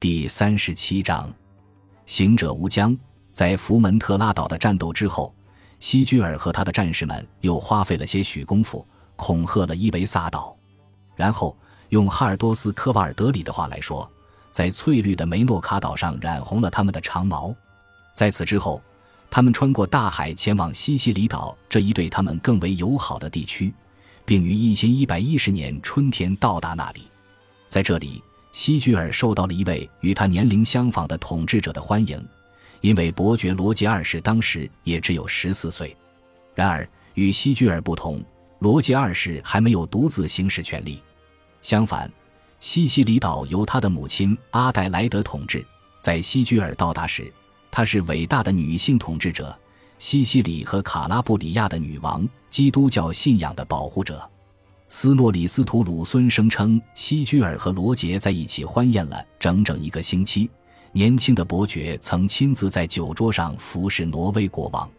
第三十七章，行者无疆。在福门特拉岛的战斗之后，西居尔和他的战士们又花费了些许功夫，恐吓了伊维萨岛。然后用哈尔多斯科瓦尔德里的话来说，在翠绿的梅诺卡岛上染红了他们的长毛。在此之后，他们穿过大海前往西西里岛这一对他们更为友好的地区，并于一千一百一十年春天到达那里。在这里，西居尔受到了一位与他年龄相仿的统治者的欢迎，因为伯爵罗杰二世当时也只有十四岁。然而，与西居尔不同，罗杰二世还没有独自行使权力。相反，西西里岛由他的母亲阿黛莱德统治。在西居尔到达时，她是伟大的女性统治者，西西里和卡拉布里亚的女王，基督教信仰的保护者。斯诺里斯图鲁孙声称，希居尔和罗杰在一起欢宴了整整一个星期。年轻的伯爵曾亲自在酒桌上服侍挪威国王。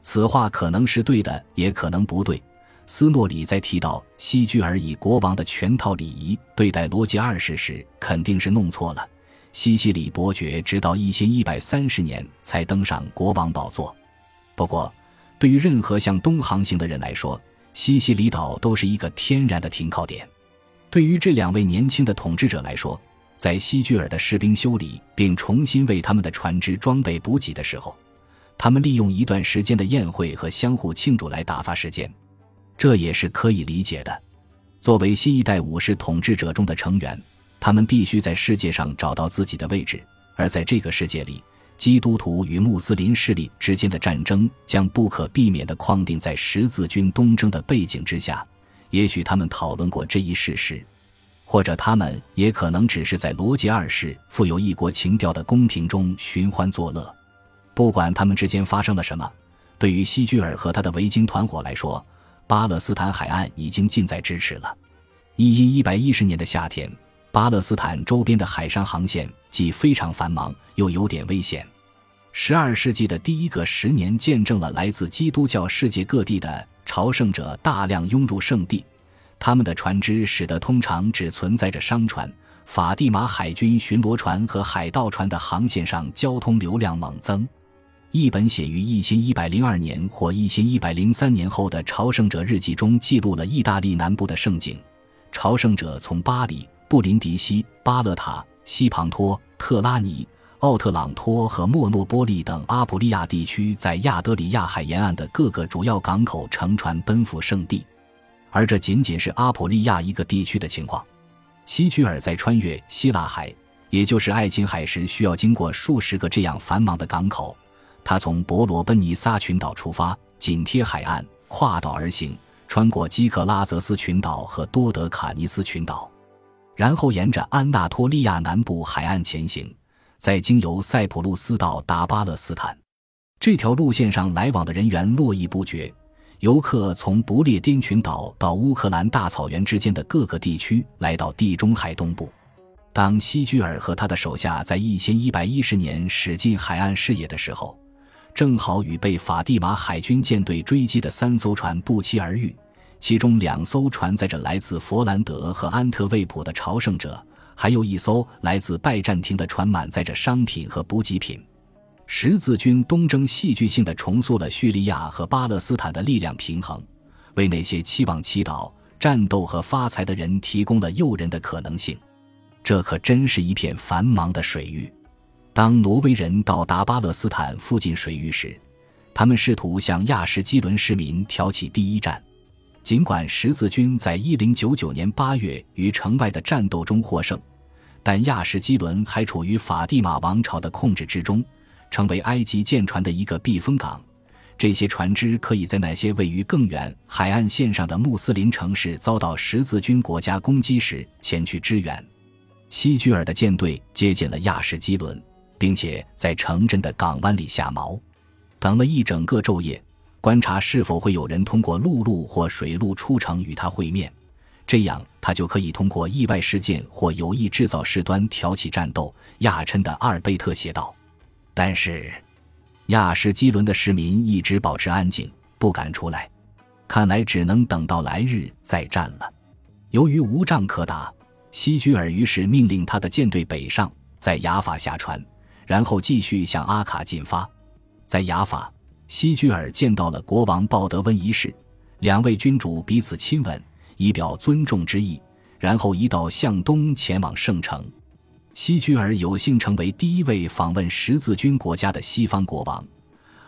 此话可能是对的，也可能不对。斯诺里在提到希居尔以国王的全套礼仪对待罗杰二世时，肯定是弄错了。西西里伯爵直到一千一百三十年才登上国王宝座。不过，对于任何向东航行的人来说，西西里岛都是一个天然的停靠点。对于这两位年轻的统治者来说，在西居尔的士兵修理并重新为他们的船只装备补给的时候，他们利用一段时间的宴会和相互庆祝来打发时间，这也是可以理解的。作为新一代武士统治者中的成员，他们必须在世界上找到自己的位置，而在这个世界里。基督徒与穆斯林势力之间的战争将不可避免地框定在十字军东征的背景之下。也许他们讨论过这一事实，或者他们也可能只是在罗杰二世富有异国情调的宫廷中寻欢作乐。不管他们之间发生了什么，对于西居尔和他的维京团伙来说，巴勒斯坦海岸已经近在咫尺了。一一一百一十年的夏天。巴勒斯坦周边的海上航线既非常繁忙，又有点危险。十二世纪的第一个十年见证了来自基督教世界各地的朝圣者大量涌入圣地，他们的船只使得通常只存在着商船、法蒂玛海军巡逻船和海盗船的航线上交通流量猛增。一本写于一千一百零二年或一千一百零三年后的朝圣者日记中记录了意大利南部的盛景。朝圣者从巴黎。布林迪西、巴勒塔、西庞托、特拉尼、奥特朗托和莫诺波利等阿普利亚地区，在亚德里亚海沿岸的各个主要港口乘船奔赴圣地，而这仅仅是阿普利亚一个地区的情况。西居尔在穿越希腊海，也就是爱琴海时，需要经过数十个这样繁忙的港口。他从伯罗奔尼撒群岛出发，紧贴海岸，跨岛而行，穿过基克拉泽斯群岛和多德卡尼斯群岛。然后沿着安纳托利亚南部海岸前行，再经由塞浦路斯到达巴勒斯坦。这条路线上来往的人员络绎不绝，游客从不列颠群岛到乌克兰大草原之间的各个地区，来到地中海东部。当西居尔和他的手下在一千一百一十年驶进海岸视野的时候，正好与被法蒂玛海军舰队追击的三艘船不期而遇。其中两艘船载着来自佛兰德和安特卫普的朝圣者，还有一艘来自拜占庭的船满载着商品和补给品。十字军东征戏剧性的重塑了叙利亚和巴勒斯坦的力量平衡，为那些期望祈祷、战斗和发财的人提供了诱人的可能性。这可真是一片繁忙的水域。当挪威人到达巴勒斯坦附近水域时，他们试图向亚什基伦市民挑起第一战。尽管十字军在一零九九年八月于城外的战斗中获胜，但亚什基伦还处于法蒂玛王朝的控制之中，成为埃及舰船的一个避风港。这些船只可以在那些位于更远海岸线上的穆斯林城市遭到十字军国家攻击时前去支援。西居尔的舰队接近了亚什基伦，并且在城镇的港湾里下锚，等了一整个昼夜。观察是否会有人通过陆路或水路出城与他会面，这样他就可以通过意外事件或有意制造事端挑起战斗。亚琛的阿尔贝特写道。但是，亚什基伦的市民一直保持安静，不敢出来，看来只能等到来日再战了。由于无仗可打，西居尔于是命令他的舰队北上，在雅法下船，然后继续向阿卡进发。在雅法，西居尔见到了国王鲍德温一世，两位君主彼此亲吻，以表尊重之意，然后一道向东前往圣城。西居尔有幸成为第一位访问十字军国家的西方国王，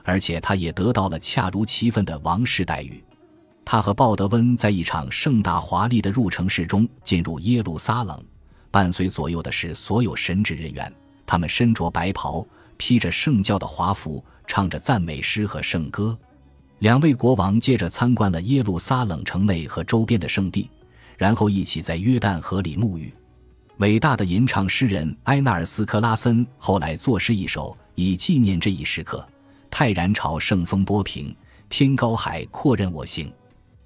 而且他也得到了恰如其分的王室待遇。他和鲍德温在一场盛大华丽的入城式中进入耶路撒冷，伴随左右的是所有神职人员，他们身着白袍，披着圣教的华服，唱着赞美诗和圣歌。两位国王接着参观了耶路撒冷城内和周边的圣地，然后一起在约旦河里沐浴。伟大的吟唱诗人埃纳尔斯克拉森后来作诗一首，以纪念这一时刻：泰然朝圣风波平，天高海阔任我行。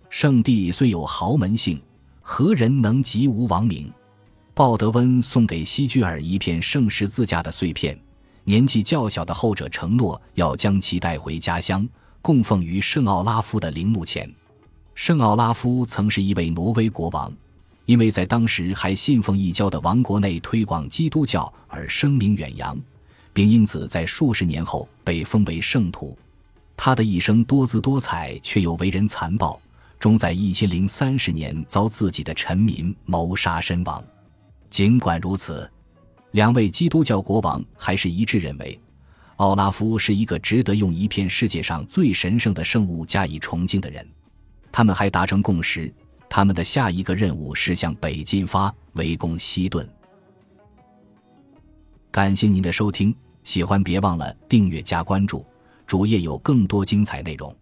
圣地虽有豪门姓，何人能及吾王名？鲍德温送给希居尔一片圣十字架的碎片，年纪较小的后者承诺要将其带回家乡，供奉于圣奥拉夫的陵墓前。圣奥拉夫曾是一位挪威国王，因为在当时还信奉异教的王国内推广基督教而声名远扬，并因此在数十年后被封为圣徒。他的一生多姿多彩，却又为人残暴。终在一千零三十年遭自己的臣民谋杀身亡。尽管如此，两位基督教国王还是一致认为，奥拉夫是一个值得用一片世界上最神圣的圣物加以崇敬的人。他们还达成共识，他们的下一个任务是向北进发，围攻西顿。感谢您的收听，喜欢别忘了订阅加关注，主页有更多精彩内容。